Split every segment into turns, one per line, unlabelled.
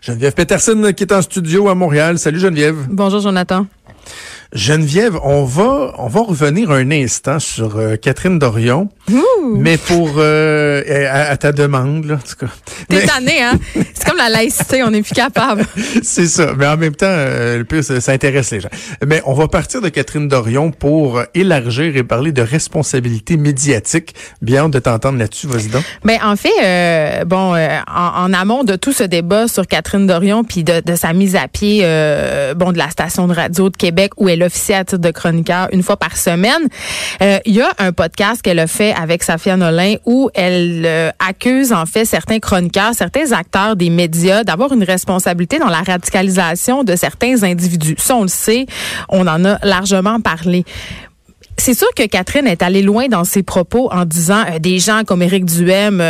Geneviève Peterson qui est en studio à Montréal. Salut Geneviève.
Bonjour Jonathan.
Geneviève, on va on va revenir un instant sur euh, Catherine Dorion, mais pour euh, à, ta demande là, en tout cas.
T'es tanné, hein? C'est comme la laïcité, on n'est plus capable.
C'est ça, mais en même temps, euh, le plus ça, intéresse les gens. Mais on va partir de Catherine Dorion pour élargir et parler de responsabilité médiatique. Bien de t'entendre là-dessus, vas-y donc.
Ben en fait, bon, en, amont de tout ce débat sur Catherine Dorion puis de, de, sa mise à pied, bon, de la station de radio de Québec où elle l'officier à titre de chroniqueur une fois par semaine. Euh, il y a un podcast qu'elle a fait avec Safia Nolin où elle euh, accuse en fait certains chroniqueurs, certains acteurs des médias d'avoir une responsabilité dans la radicalisation de certains individus. Ça, on le sait, on en a largement parlé. C'est sûr que Catherine est allée loin dans ses propos en disant euh, des gens comme Éric Duhem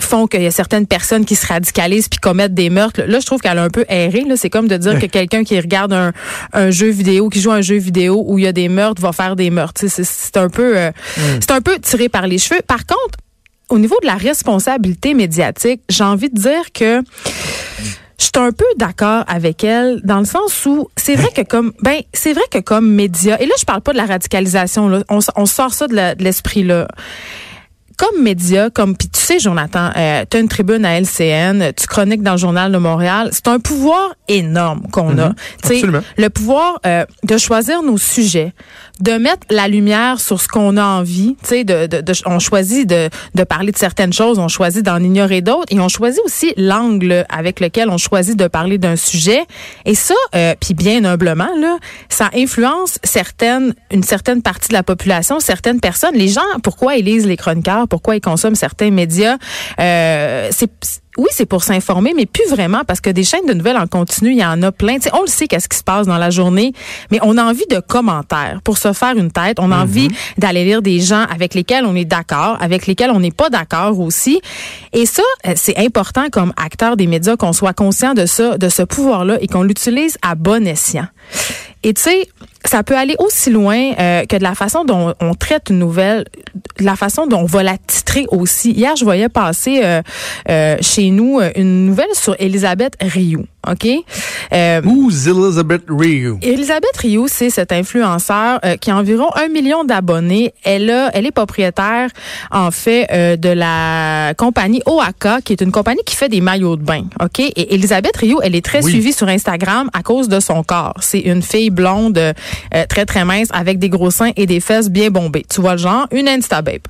font qu'il y a certaines personnes qui se radicalisent puis commettent des meurtres. Là, je trouve qu'elle a un peu erré. C'est comme de dire que quelqu'un qui regarde un, un, jeu vidéo, qui joue un jeu vidéo où il y a des meurtres, va faire des meurtres. C'est un peu, euh, c'est un peu tiré par les cheveux. Par contre, au niveau de la responsabilité médiatique, j'ai envie de dire que je suis un peu d'accord avec elle dans le sens où c'est vrai que comme ben c'est vrai que comme média et là je parle pas de la radicalisation là, on, on sort ça de l'esprit là comme média, comme puis tu sais, Jonathan, euh, tu as une tribune à LCN, tu chroniques dans le journal de Montréal. C'est un pouvoir énorme qu'on a.
Mhm.
le pouvoir euh, de choisir nos sujets, de mettre la lumière sur ce qu'on a envie. Tu sais, de, de, on choisit de, de parler de certaines choses, on choisit d'en ignorer d'autres, et on choisit aussi l'angle avec lequel on choisit de parler d'un sujet. Et ça, euh, puis bien humblement là, ça influence certaines, une certaine partie de la population, certaines personnes. Les gens, pourquoi ils lisent les chroniqueurs? Pourquoi ils consomment certains médias. Euh, c'est oui, c'est pour s'informer, mais plus vraiment parce que des chaînes de nouvelles en continu, il y en a plein. on le sait qu'est-ce qui se passe dans la journée, mais on a envie de commentaires pour se faire une tête. On a envie mhm. d'aller lire des gens avec lesquels on est d'accord, avec lesquels on n'est pas d'accord aussi. Et ça, euh, c'est important comme acteur des médias qu'on soit conscient de ça, de ce pouvoir-là et qu'on l'utilise à bon escient. Et tu sais, ça peut aller aussi loin euh, que de la façon dont on traite une nouvelle, de la façon dont on va la titrer aussi. Hier, je voyais passer euh, euh, chez nous une nouvelle sur Elisabeth Rioux. OK?
Euh, Who's Elizabeth Rioux?
Elisabeth Rioux, c'est cette influenceur euh, qui a environ un million d'abonnés. Elle a, elle est propriétaire, en fait, euh, de la compagnie Oaka, qui est une compagnie qui fait des maillots de bain. OK? Et Elisabeth Rioux, elle est très suivie sur Instagram à cause de son corps. C'est une fille blonde, euh, très, très mince, avec des gros seins et des fesses bien bombées. Tu vois le genre? Une Insta babe.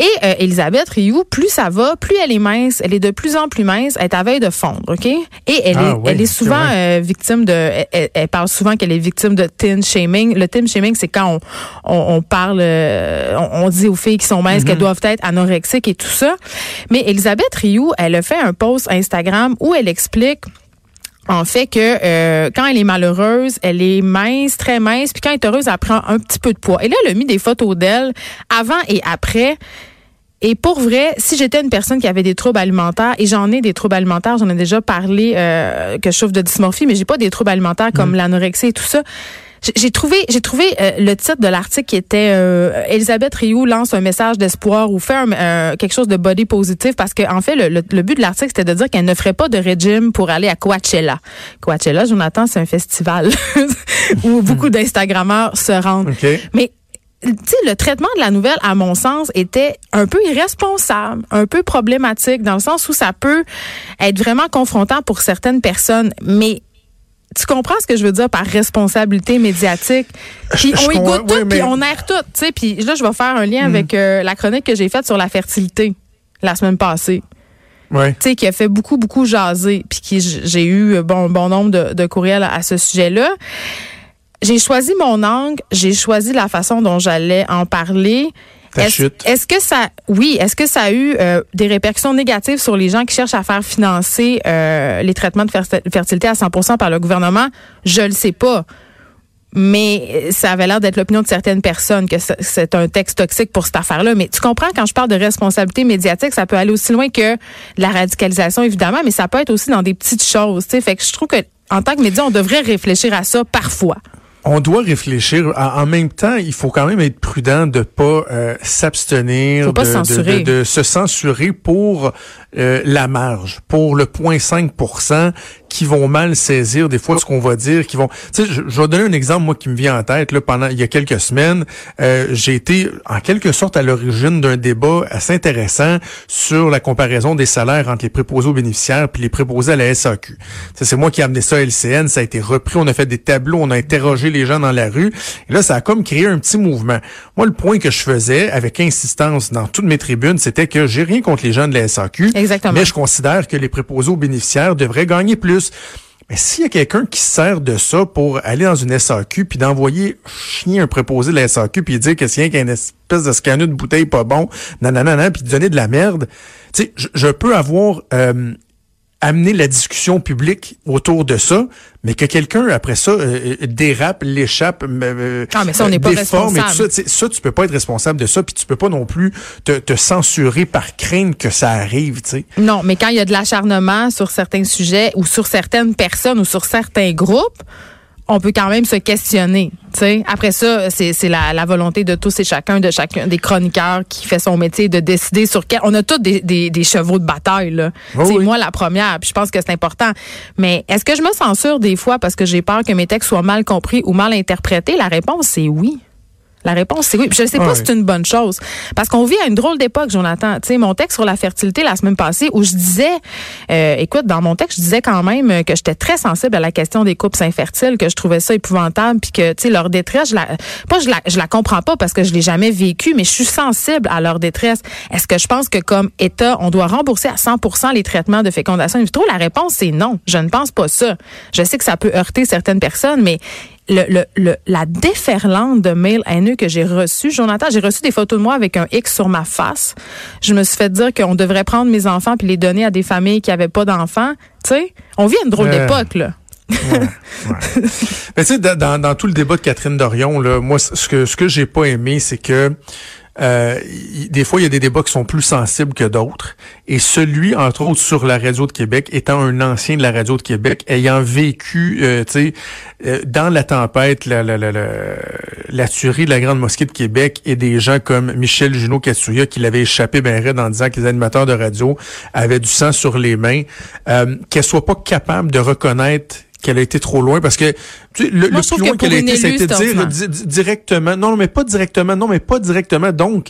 Et euh, Elisabeth Rioux, plus ça va, plus elle est mince, elle est de plus en plus mince, elle est à veille de fondre, OK? Et elle ah est, elle est souvent euh, victime de, elle, parle souvent qu'elle est victime de tin shaming. Le tin shaming, c'est quand on, on, parle, euh, on, dit aux filles qui sont minces qu'elles mhm. doivent être anorexiques et tout ça. Mais Elisabeth Rioux, elle a fait un post Instagram où elle explique en fait que euh, quand elle est malheureuse, elle est mince, très mince, puis quand elle est heureuse, elle prend un petit peu de poids. Et là, elle a mis des photos d'elle avant et après. Et pour vrai, si j'étais une personne qui avait des troubles alimentaires, et j'en ai des troubles alimentaires, j'en ai déjà parlé euh, que je souffre de dysmorphie, mais j'ai pas des troubles alimentaires comme mm. l'anorexie et tout ça. J'ai trouvé, j'ai trouvé euh, le titre de l'article qui était euh, Elisabeth Rioux lance un message d'espoir ou fait un, quelque chose de body positif parce que en fait le, le, but de l'article c'était de dire qu'elle ne ferait pas de régime pour aller à Coachella. Coachella, Jonathan, c'est un festival où beaucoup d'Instagrammeurs se rendent. Mais le traitement de la nouvelle, à mon sens, était un peu irresponsable, un peu problématique, dans le sens où ça peut être vraiment confrontant pour certaines personnes. Mais tu comprends ce que je veux dire par responsabilité médiatique? Puis on écoute tout, puis on aère tout. Tu sais, puis là, je vais faire un lien mm. avec euh, la chronique que j'ai faite sur la fertilité la semaine passée.
Ouais.
Tu sais, qui a fait beaucoup, beaucoup jaser, puis qui j'ai eu bon, bon nombre de, de courriels à ce sujet-là j'ai choisi mon angle, j'ai choisi la façon dont j'allais en parler. Est-ce que ça, oui, est-ce que ça a eu euh, des répercussions négatives sur les gens qui cherchent à faire financer euh, les traitements de fertilité à 100% par le gouvernement? Je le sais pas. Mais ça avait l'air d'être l'opinion de certaines personnes que c'est un texte toxique pour cette affaire-là. Mais tu comprends, quand je parle de responsabilité médiatique, ça peut aller aussi loin que la radicalisation, évidemment, mais ça peut être aussi dans des petites choses. Fait que je trouve que en tant que média, on devrait réfléchir à ça parfois.
On doit réfléchir. En, même temps, il faut quand même être prudent de pas euh, s'abstenir,
de,
de, de, se censurer pour euh, la marge, pour le 0,5 qui vont mal saisir des fois ce qu'on va dire, qui vont. Tu sais, je, je, vais donner un exemple moi qui me vient en tête. Là, pendant il y a quelques semaines, euh, j'ai été en quelque sorte à l'origine d'un débat assez intéressant sur la comparaison des salaires entre les préposés aux bénéficiaires puis les préposés à la SAQ. C'est moi qui ai amené ça à LCN, ça a été repris, on a fait des tableaux, on a interrogé les gens dans la rue. Et là, ça a comme créé un petit mouvement. Moi, le point que je faisais avec insistance dans toutes mes tribunes, c'était que j'ai rien contre les gens de la SAQ.
Exactement.
Mais je considère que les préposés aux bénéficiaires devraient gagner plus. Mais s'il y a quelqu'un qui sert de ça pour aller dans une SAQ puis d'envoyer chier un préposé de la SAQ puis dire que c'est rien espèce de scanner de bouteille pas bon, nanana, puis donner de la merde, tu sais, je, peux avoir euh, amener la discussion publique autour de ça, mais que quelqu'un après ça euh, euh, dérape, l'échappe,
euh, ah, mais ça, on n'est pas responsable.
Et tout ça, ça, tu peux pas être responsable de ça, puis tu peux pas non plus te, te censurer par crainte que ça arrive, tu sais.
Non, mais quand il y a de l'acharnement sur certains sujets ou sur certaines personnes ou sur certains groupes, on peut quand même se questionner. sais. Après ça, c'est la, la, volonté de tous et chacun, de chacun des chroniqueurs qui fait son métier de décider sur quel. On a tous des, des, des chevaux de bataille. là. C'est moi la première, puis je pense que c'est important. Mais est-ce que je me censure des fois parce que j'ai peur que mes textes soient mal compris ou mal interprétés? La réponse, c'est oui. La réponse, c'est oui. je ne sais pas si c'est une bonne chose. Parce qu'on vit à une drôle d'époque, Jonathan. Tu sais, mon texte sur la fertilité la semaine passée, où je disais, euh, écoute, dans mon texte, je disais quand même que j'étais très sensible à la question des couples infertiles, que je trouvais ça épouvantable, puis que, tu sais, leur détresse, je la, pas, je la, je la comprends pas parce que je l'ai jamais vécu, mais je suis sensible à leur détresse. Est-ce que je pense que comme État, on doit rembourser à 100 les traitements de fécondation? In vitro? La réponse, c'est non. Je ne pense pas ça. Je sais que ça peut heurter certaines personnes, mais le, le, la déferlante de mails haineux que j'ai reçus. Jonathan, j'ai reçu des photos de moi avec un X sur ma face. Je me suis fait dire qu'on devrait prendre mes enfants puis les donner à des familles qui n'avaient pas d'enfants. Tu sais, on vit une drôle d'époque, là.
ouais, Mais tu sais, dans, dans, tout le débat de Catherine Dorion, là, moi, ce que ce que j'ai pas aimé, c'est que euh, des fois, il y a des débats qui sont plus sensibles que d'autres. Et celui, entre autres, sur la radio de Québec, étant un ancien de la radio de Québec, ayant vécu, euh, tu sais, euh, dans la tempête, la, la, la, la, tuerie de la Grande Mosquée de Québec, et des gens comme Michel Junot Katsuya, qui l'avait échappé ben raide en disant que les animateurs de radio avaient du sang sur les mains, euh, qu'elle soit pas capable de reconnaître qu'elle a été trop loin parce que tu sais, le, le plus loin qu'elle a été, c'était dire directement. Non, mais pas directement. Non, mais pas directement. Donc,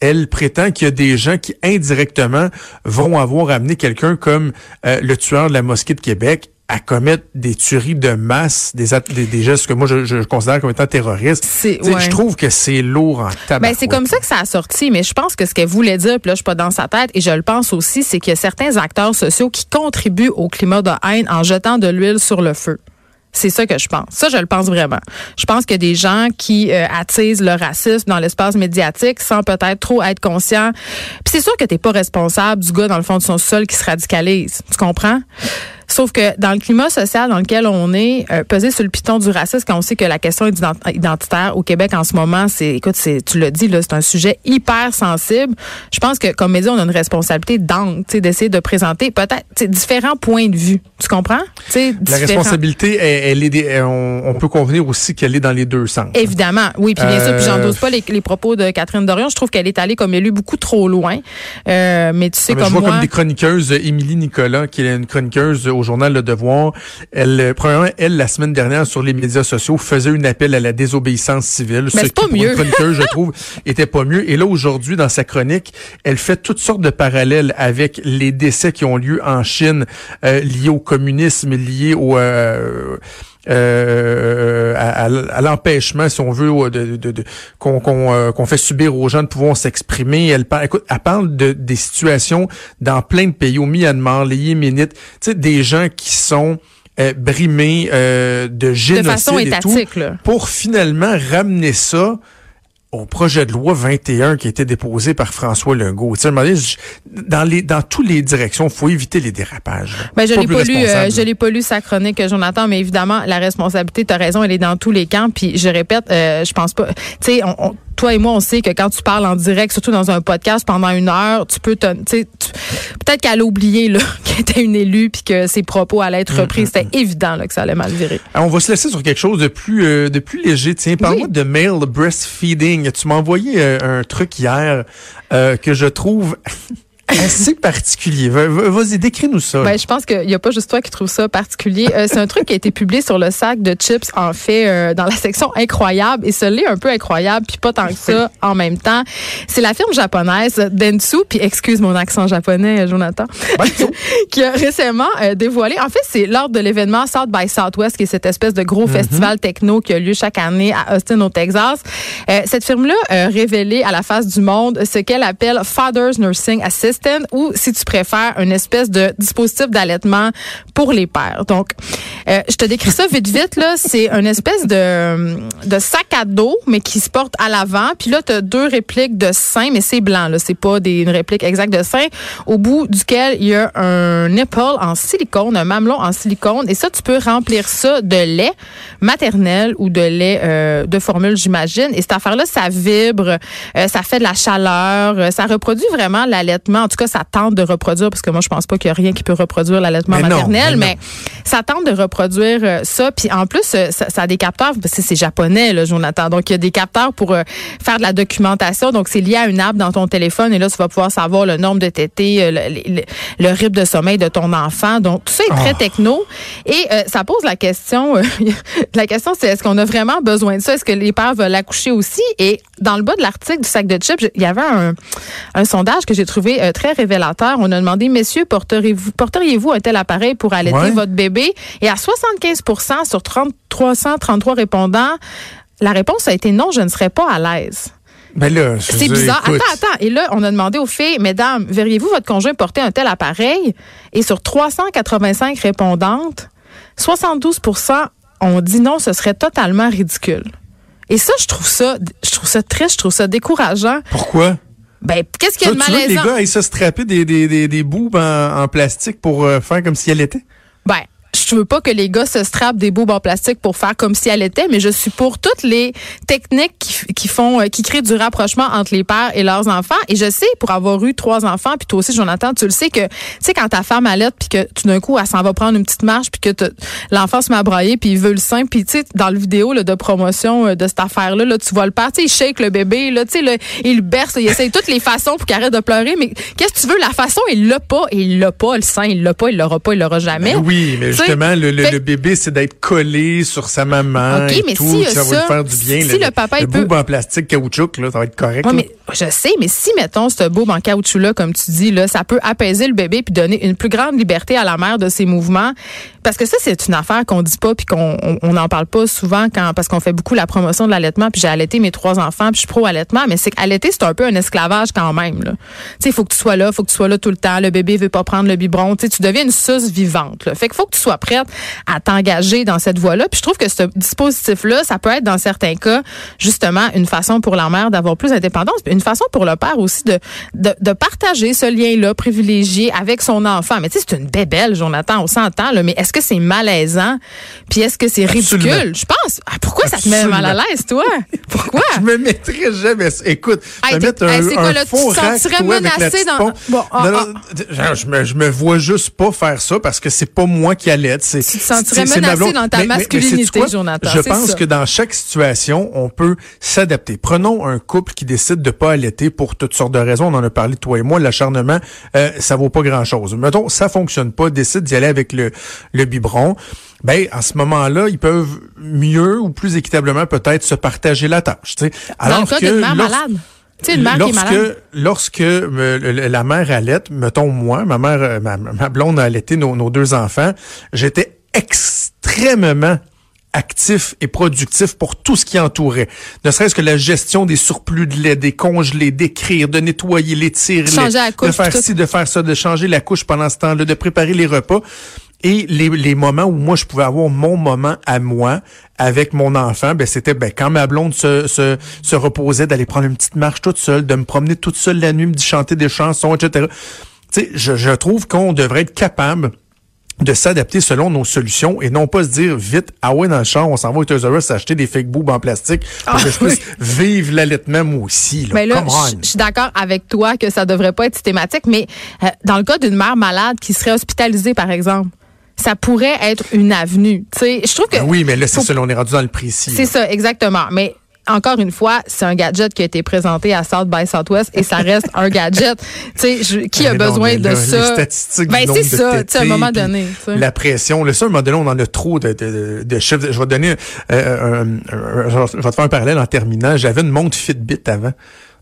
elle prétend qu'il y a des gens qui indirectement vont avoir amené quelqu'un comme euh, le tueur de la mosquée de Québec à commettre des tueries de masse, des, des, gestes que moi je, considère comme étant terroristes. Je trouve que c'est lourd en tabac.
Ben, c'est comme ça que ça a sorti, mais je pense que ce qu'elle voulait dire, puis là je suis pas dans sa tête, et je le pense aussi, c'est qu'il y a certains acteurs sociaux qui contribuent au climat de haine en jetant de l'huile sur le feu. C'est ça que je pense. Ça, je le pense vraiment. Je pense qu'il y a des gens qui euh, attisent le racisme dans l'espace médiatique sans peut-être trop être conscients. Puis c'est sûr que t'es pas responsable du gars dans le fond de son sol qui se radicalise. Tu comprends? Sauf que dans le climat social dans lequel on est, euh, peser sur le piton du racisme, quand on sait que la question identitaire au Québec en ce moment, c'est, écoute, c'est, tu l'as dit, là, c'est un sujet hyper sensible. Je pense que comme média, on a une responsabilité d'angle, d'essayer de présenter peut-être différents points de vue. Tu comprends?
La responsabilité, elle, est, on, peut convenir aussi qu'elle est dans les deux sens.
Évidemment, oui. Puis bien sûr, puis j'endose euh, pas les, les, propos de Catherine Dorion. Je trouve qu'elle est allée comme élu beaucoup trop loin. Euh, mais tu sais comme
je
vois
comme des chroniqueuses, Émilie Nicolas, qui est une chroniqueuse au journal Le Devoir. Elle, euh, premièrement, elle, la semaine dernière, sur les médias sociaux, faisait un appel à la désobéissance civile.
Mais c'est pas mieux.
chroniqueuse, je trouve, était pas mieux. Et là, aujourd'hui, dans sa chronique, elle fait toutes sortes de parallèles avec les décès qui ont lieu en Chine, euh, liés au communisme, liés au... Euh, euh, à, à l'empêchement, si on veut, de, de, de qu'on qu'on fait subir aux gens de pouvoir s'exprimer. Elle parle, écoute, elle parle de des situations dans plein de pays, au Myanmar, les Yéménites, tu sais, des gens qui sont brimés euh, de génocide de façon étatique, et tout, pour finalement ramener ça au projet de loi 21 qui a été déposé par François Legault. Tu sais, dans les dans toutes les directions, il faut éviter les dérapages.
Ben, je l'ai pas lu, euh, je l'ai pas lu sa chronique, Jonathan, mais évidemment, la responsabilité, tu as raison, elle est dans tous les camps. Puis je répète, euh, je pense pas. Tu sais, on toi et moi, on sait que quand tu parles en direct, surtout dans un podcast pendant une heure, tu peux te, peut-être qu'elle a oublié là qu'elle était une élue puis que ses propos allaient être repris. C'était évident là, que ça allait mal virer.
on va se laisser sur quelque chose de plus euh, de plus léger. Tiens, parle-moi de male breastfeeding. Tu m'as envoyé euh, un truc hier euh, que je trouve assez particulier. Vas-y, décris-nous ça.
Ben, je pense qu'il n'y a pas juste toi qui trouve ça particulier. Euh, c'est un truc qui a été publié sur le sac de chips, en fait, euh, dans la section incroyable. Et ce l'est un peu incroyable, puis pas tant que ça en même temps. C'est la firme japonaise Dentsu, puis excuse mon accent japonais, Jonathan, qui a récemment euh, dévoilé. En fait, c'est lors de l'événement South by Southwest, qui est cette espèce de gros mm-hmm. festival techno qui a lieu chaque année à Austin, au Texas. cette firme-là a révélé à la face du monde ce qu'elle appelle Father's Nursing Assist ou, si tu préfères, une espèce de dispositif d'allaitement pour les pères. Donc, euh, je te décris ça vite, vite. là. C'est une espèce de, de sac à dos, mais qui se porte à l'avant. Puis là, tu as deux répliques de sein, mais c'est blanc. là. C'est pas des, une réplique exacte de sein, au bout duquel il y a un nipple en silicone, un mamelon en silicone. Et ça, tu peux remplir ça de lait maternel ou de lait euh, de formule, j'imagine. Et cette affaire-là, ça vibre, euh, ça fait de la chaleur, ça reproduit vraiment l'allaitement tout cas, ça tente de reproduire, parce que moi, je pense pas qu'il y a rien qui peut reproduire l'allaitement maternel, mais, ça tente de reproduire euh, ça. Puis en plus, euh, ça, a des capteurs, parce que c'est japonais, là, Jonathan. Donc, il y a des capteurs pour euh, faire de la documentation. Donc, c'est lié à une app dans ton téléphone. Et là, tu vas pouvoir savoir le nombre de tétés, le, le, rythme de sommeil de ton enfant. Donc, tout ça est très ah. techno. Et ça pose la question, la question, c'est est-ce qu'on a vraiment besoin de ça? Est-ce que les pères veulent accoucher aussi? Et dans le bas de l'article du sac de chips, il y avait un, un sondage que j'ai trouvé très très révélateur. On a demandé, messieurs, porteriez-vous porteriez un tel appareil pour allaiter votre bébé? Et à 75% sur 30, 333 répondants, la réponse a été non, je ne serais pas à l'aise.
Ben là,
c'est bizarre. Attends, attends. Et là, on a demandé aux filles, mesdames, verriez-vous votre conjoint porter un tel appareil? Et sur 385 répondantes, 72% ont dit non, ce serait totalement ridicule. Et ça, je trouve ça, je trouve ça triste, je trouve ça décourageant.
Pourquoi?
Ben, qu'est-ce qu'il y a de malaisant?
Tu veux que les gars aillent se strapper des, des, des, des boubes en, en plastique pour euh, faire comme si elle était?
Ben, je veux pas que les gars se strappent des boubes en plastique pour faire comme si elle était, mais je suis pour toutes les techniques qui, qui font, euh, qui créent du rapprochement entre les pères et leurs enfants. Et je sais, pour avoir eu trois enfants, puis toi aussi, Jonathan, tu le sais que, tu sais, quand ta femme allait, puis que tout d'un coup, elle s'en va prendre une petite marche, puis que l'enfant se met à brailler, puis il veut le sein, puis tu sais, dans le vidéo là, de promotion euh, de cette affaire-là, là, tu vois le père, tu sais, il shake le bébé, là, tu sais, il berce, il essaye toutes les façons pour qu'il arrête de pleurer, mais qu'est-ce que tu veux? La façon, il l'a pas, il l'a pas, le sein, il l'a pas, il l'aura pas, il l'aura jamais.
Ben oui, mais justement, le, bébé, c'est d'être collé sur sa maman et mais tout, ça, va lui faire du bien.
Si le, papa,
le en plastique caoutchouc, là, ça va être correct.
mais je sais, mais si, mettons, ce boube en caoutchouc-là, comme tu dis, là, ça peut apaiser le bébé puis donner une plus grande liberté à la mère de ses mouvements. Parce que ça, c'est une affaire qu'on dit pas puis qu'on on n'en parle pas souvent quand parce qu'on fait beaucoup la promotion de l'allaitement. Puis j'ai allaité mes trois enfants puis je suis pro-allaitement. Mais c'est qu'allaiter, c'est un peu un esclavage quand même. Tu sais, il faut que tu sois là, il faut que tu sois là tout le temps. Le bébé veut pas prendre le biberon. Tu tu deviens une sauce vivante. Là. Fait qu'il faut que tu sois prête à t'engager dans cette voie-là. Puis je trouve que ce dispositif-là, ça peut être dans certains cas justement une façon pour la mère d'avoir plus d'indépendance, une façon pour le père aussi de, de, de partager ce lien-là privilégié avec son enfant. Mais tu sais, c'est une bébelle, Jonathan, on s'entend, là, mais est-ce que c'est malaisant? Puis est-ce que c'est ridicule? Je pense. Ah, pourquoi ça te met mal à l'aise, toi? Pourquoi?
je me mettrais jamais. Écoute, je vais mettre un, un quoi, faux tu rack, toi, menacé dans... Bon, ah, non, ah. Je, me, je me vois juste pas faire ça parce que c'est pas moi qui Tu te
sentirais menacé dans ta masculinité, Jonathan.
Je pense que dans chaque situation, on peut s'adapter. Prenons un couple qui décide de pas allaiter pour toutes sortes de raisons. On en a parlé toi et moi. L'acharnement, euh, ça vaut pas grand-chose. Mettons, ça fonctionne pas. Décide d'y aller avec le, le biberon. Ben, à ce moment-là, ils peuvent mieux ou plus équitablement peut-être se partager la tâche. sais.
Alors dans le cas mère malade. Une mère
lorsque,
qui est malade.
lorsque la mère allait, mettons moi, ma mère, euh, ma, ma blonde a allaité nos, nos deux enfants, j'étais extrêmement actif et productif pour tout ce qui entourait. Ne serait-ce que la gestion des surplus de lait, des congelés, d'écrire, de nettoyer les tirs, de faire ci, de faire ça, de changer la couche pendant ce temps-là, de préparer les repas. Et les, les, moments où moi je pouvais avoir mon moment à moi avec mon enfant, ben c'était ben quand ma blonde se, se, se reposait d'aller prendre une petite marche toute seule, de me promener toute seule la nuit, me chanter des chansons, etc. Tu sais, je, je trouve qu'on devrait être capable de s'adapter selon nos solutions et non pas se dire vite, ah ouais, dans le champ, on s'en va au Toys R Us acheter des fake boobs en plastique pour
Ah,
que je puisse vivre l'allaitement moi aussi. Là.
Mais là,
on.
je je suis d'accord avec toi que ça devrait pas être systématique, mais euh, dans le cas d'une mère malade qui serait hospitalisée, par exemple, ça pourrait être une avenue. Tu sais, je trouve que
Ben oui, mais là, c'est ça, là, on est rendu dans le précis.
c'est
là.
ça, exactement. Mais encore une fois, c'est un gadget qui a été présenté à South by Southwest et ça reste un gadget. Tu sais, qui a
Mais non,
besoin
mais
de
là,
ça?
Les statistiques
Ben, c'est ça, tu à un moment donné.
La pression. Là, à un moment donné, on en a trop de, de, de chiffres. Je vais te donner euh, un, un- un- je vais te faire un parallèle en terminant. J'avais une montre Fitbit avant.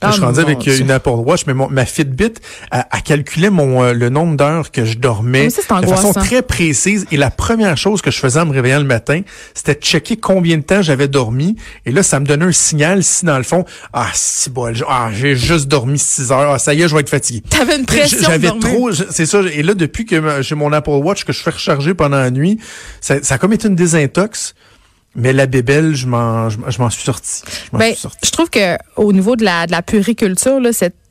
Ah,
je suis rendu avec euh,
Dieu.
une Apple Watch, mais mon- ma Fitbit, elle calculait mon, euh, le nombre d'heures que je dormais
Mais ça,
de façon très précise. Et la première chose que je faisais en me réveillant le matin, c'était de checker combien de temps j'avais dormi. Et là, ça me donnait un signal si, dans le fond, ah, si, bon, ah, j'ai juste dormi 6 heures. Ah, ça y est, je vais être fatigué.
T'avais une pression
J'avais trop, c'est ça. Et là, depuis que j'ai mon Apple Watch que je fais recharger pendant la nuit, ça, ça a comme été une désintox. Mais la bébelle, je m'en, je, je m'en suis sorti. Je
Ben,
suis sorti.
je trouve que au niveau de la, de la puriculture, là, cette c'est-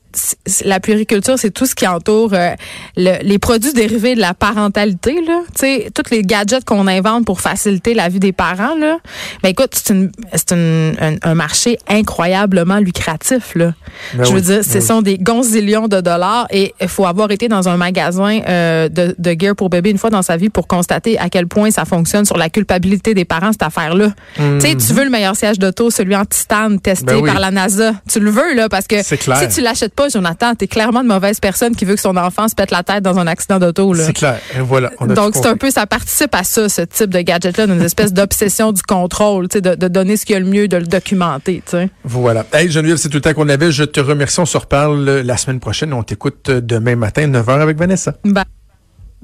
la puriculture, c'est tout ce qui entoure euh, le- les produits dérivés de la parentalité, là. Tu sais, tous les gadgets qu'on invente pour faciliter la vie des parents, là. Ben écoute, c'est une, c'est une- un, un marché incroyablement lucratif, là.
Ben
Je veux
oui,
dire,
ben
ce
oui.
sont des gonzillions de dollars et il faut avoir été dans un magasin euh, de, de gear pour bébé une fois dans sa vie pour constater à quel point ça fonctionne sur la culpabilité des parents, cette affaire-là. Tu sais, tu veux le meilleur siège d'auto, celui en titane testé
Mhm. Ben oui.
par la NASA. Tu le veux, là, parce que si tu l'achètes pas, Jonathan, t'es clairement une mauvaise personne qui veut que son enfant se pète la tête dans un accident d'auto.
C'est clair. Et voilà. on a
Donc, c'est un peu, ça participe à ça, ce type de gadget-là, d'une espèce d'obsession du contrôle, de, de donner ce qu'il y a le mieux, de le documenter, tu sais.
Voilà. Hey, Geneviève, c'est tout le temps qu'on avait. Je te remercie. On se reparle euh, la semaine prochaine. On t'écoute euh, demain matin, 9h avec Vanessa.
Ben,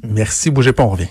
Merci. Bougez pas, on revient.